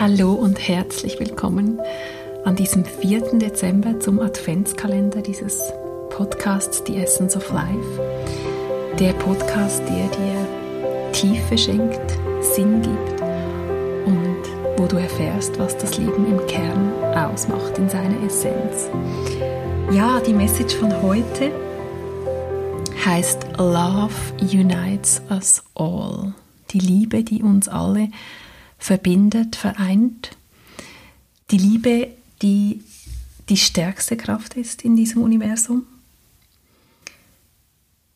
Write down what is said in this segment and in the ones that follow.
Hallo und herzlich willkommen an diesem 4. Dezember zum Adventskalender dieses Podcasts The Essence of Life. Der Podcast, der dir Tiefe schenkt, Sinn gibt und wo du erfährst, was das Leben im Kern ausmacht, in seiner Essenz. Ja, die Message von heute heißt Love Unites Us All. Die Liebe, die uns alle verbindet, vereint. Die Liebe, die die stärkste Kraft ist in diesem Universum.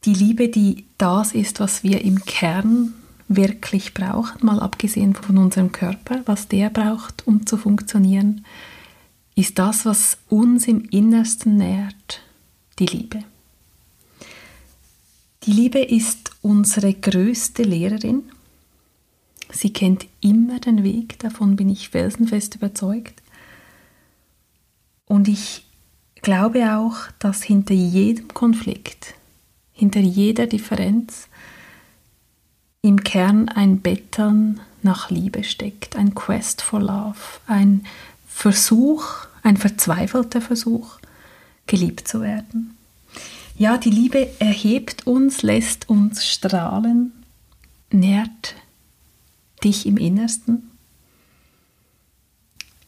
Die Liebe, die das ist, was wir im Kern wirklich brauchen, mal abgesehen von unserem Körper, was der braucht, um zu funktionieren, ist das, was uns im Innersten nährt, die Liebe. Die Liebe ist unsere größte Lehrerin Sie kennt immer den Weg, davon bin ich felsenfest überzeugt. Und ich glaube auch, dass hinter jedem Konflikt, hinter jeder Differenz im Kern ein Betteln nach Liebe steckt, ein Quest for Love, ein Versuch, ein verzweifelter Versuch, geliebt zu werden. Ja, die Liebe erhebt uns, lässt uns strahlen, nährt dich im Innersten.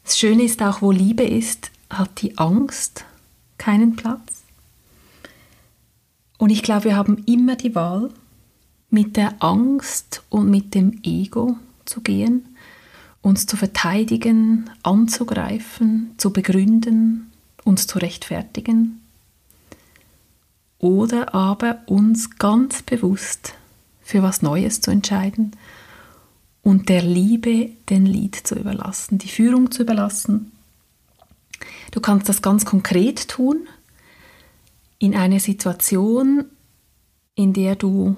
Das Schöne ist auch, wo Liebe ist, hat die Angst keinen Platz. Und ich glaube, wir haben immer die Wahl, mit der Angst und mit dem Ego zu gehen, uns zu verteidigen, anzugreifen, zu begründen, uns zu rechtfertigen. Oder aber uns ganz bewusst für was Neues zu entscheiden und der Liebe den Lied zu überlassen, die Führung zu überlassen. Du kannst das ganz konkret tun in einer Situation, in der du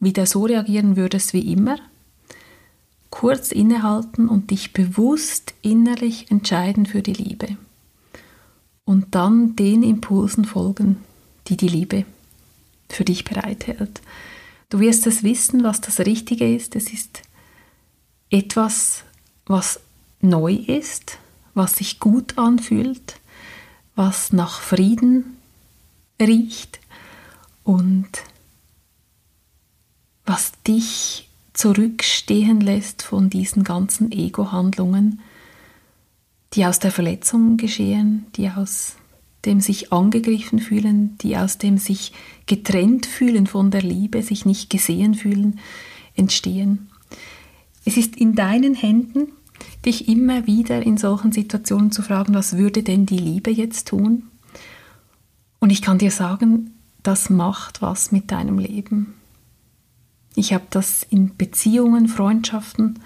wieder so reagieren würdest wie immer. Kurz innehalten und dich bewusst innerlich entscheiden für die Liebe. Und dann den Impulsen folgen, die die Liebe für dich bereithält. Du wirst es wissen, was das Richtige ist. Es ist etwas, was neu ist, was sich gut anfühlt, was nach Frieden riecht und was dich zurückstehen lässt von diesen ganzen Ego-Handlungen, die aus der Verletzung geschehen, die aus dem sich angegriffen fühlen, die aus dem sich getrennt fühlen von der Liebe, sich nicht gesehen fühlen, entstehen. Es ist in deinen Händen, dich immer wieder in solchen Situationen zu fragen, was würde denn die Liebe jetzt tun? Und ich kann dir sagen, das macht was mit deinem Leben. Ich habe das in Beziehungen, Freundschaften,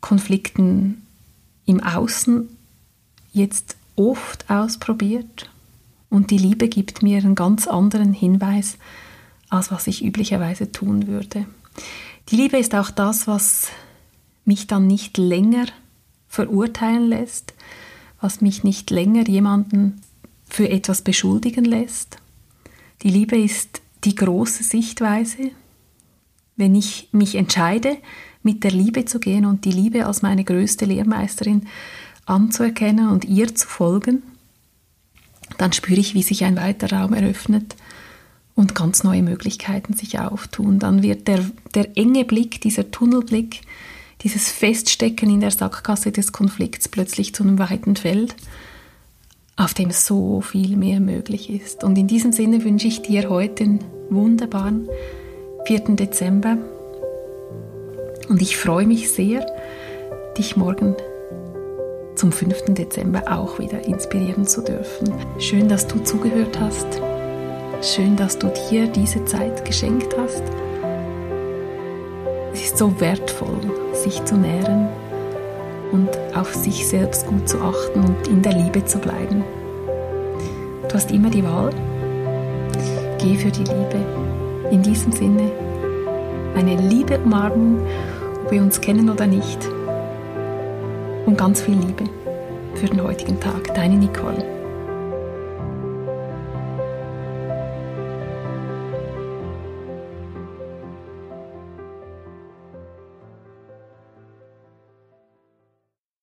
Konflikten im Außen jetzt oft ausprobiert und die Liebe gibt mir einen ganz anderen Hinweis, als was ich üblicherweise tun würde. Die Liebe ist auch das, was mich dann nicht länger verurteilen lässt, was mich nicht länger jemanden für etwas beschuldigen lässt. Die Liebe ist die große Sichtweise. Wenn ich mich entscheide, mit der Liebe zu gehen und die Liebe als meine größte Lehrmeisterin anzuerkennen und ihr zu folgen, dann spüre ich, wie sich ein weiter Raum eröffnet, und ganz neue Möglichkeiten sich auftun. Dann wird der, der enge Blick, dieser Tunnelblick, dieses Feststecken in der Sackgasse des Konflikts plötzlich zu einem weiten Feld, auf dem so viel mehr möglich ist. Und in diesem Sinne wünsche ich dir heute einen wunderbaren 4. Dezember und ich freue mich sehr, dich morgen zum 5. Dezember auch wieder inspirieren zu dürfen. Schön, dass du zugehört hast. Schön, dass du dir diese Zeit geschenkt hast. Es ist so wertvoll, sich zu nähren und auf sich selbst gut zu achten und in der Liebe zu bleiben. Du hast immer die Wahl. Geh für die Liebe. In diesem Sinne eine liebe Umarmung, ob wir uns kennen oder nicht. Und ganz viel Liebe für den heutigen Tag. Deine Nicole.